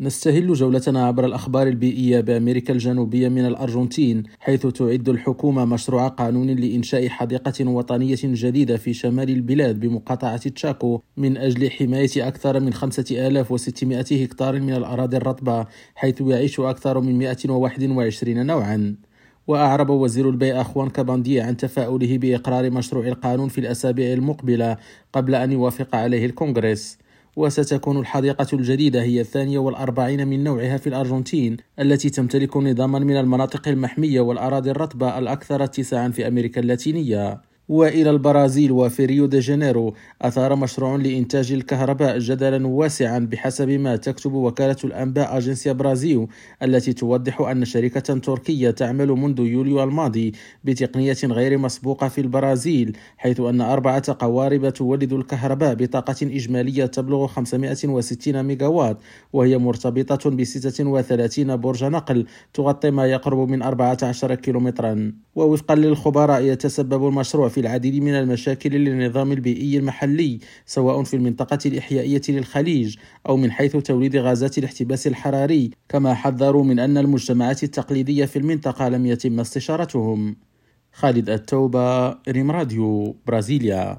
نستهل جولتنا عبر الأخبار البيئية بأمريكا الجنوبية من الأرجنتين حيث تعد الحكومة مشروع قانون لإنشاء حديقة وطنية جديدة في شمال البلاد بمقاطعة تشاكو من أجل حماية أكثر من 5600 هكتار من الأراضي الرطبة حيث يعيش أكثر من 121 نوعاً. وأعرب وزير البيئة خوان كاباندي عن تفاؤله بإقرار مشروع القانون في الأسابيع المقبلة قبل أن يوافق عليه الكونغرس. وستكون الحديقة الجديدة هي الثانية والأربعين من نوعها في الأرجنتين التي تمتلك نظاما من المناطق المحمية والأراضي الرطبة الأكثر اتساعا في أمريكا اللاتينية. وإلى البرازيل وفي ريو دي جانيرو أثار مشروع لإنتاج الكهرباء جدلا واسعا بحسب ما تكتب وكالة الأنباء اجنسيا برازيل التي توضح أن شركة تركية تعمل منذ يوليو الماضي بتقنية غير مسبوقة في البرازيل حيث أن أربعة قوارب تولد الكهرباء بطاقة إجمالية تبلغ 560 ميجاوات وهي مرتبطة ب 36 برج نقل تغطي ما يقرب من 14 كيلومترا. ووفقا للخبراء يتسبب المشروع في العديد من المشاكل للنظام البيئي المحلي سواء في المنطقة الإحيائية للخليج أو من حيث توليد غازات الاحتباس الحراري كما حذروا من أن المجتمعات التقليدية في المنطقة لم يتم استشارتهم. خالد التوبة ريم راديو برازيليا.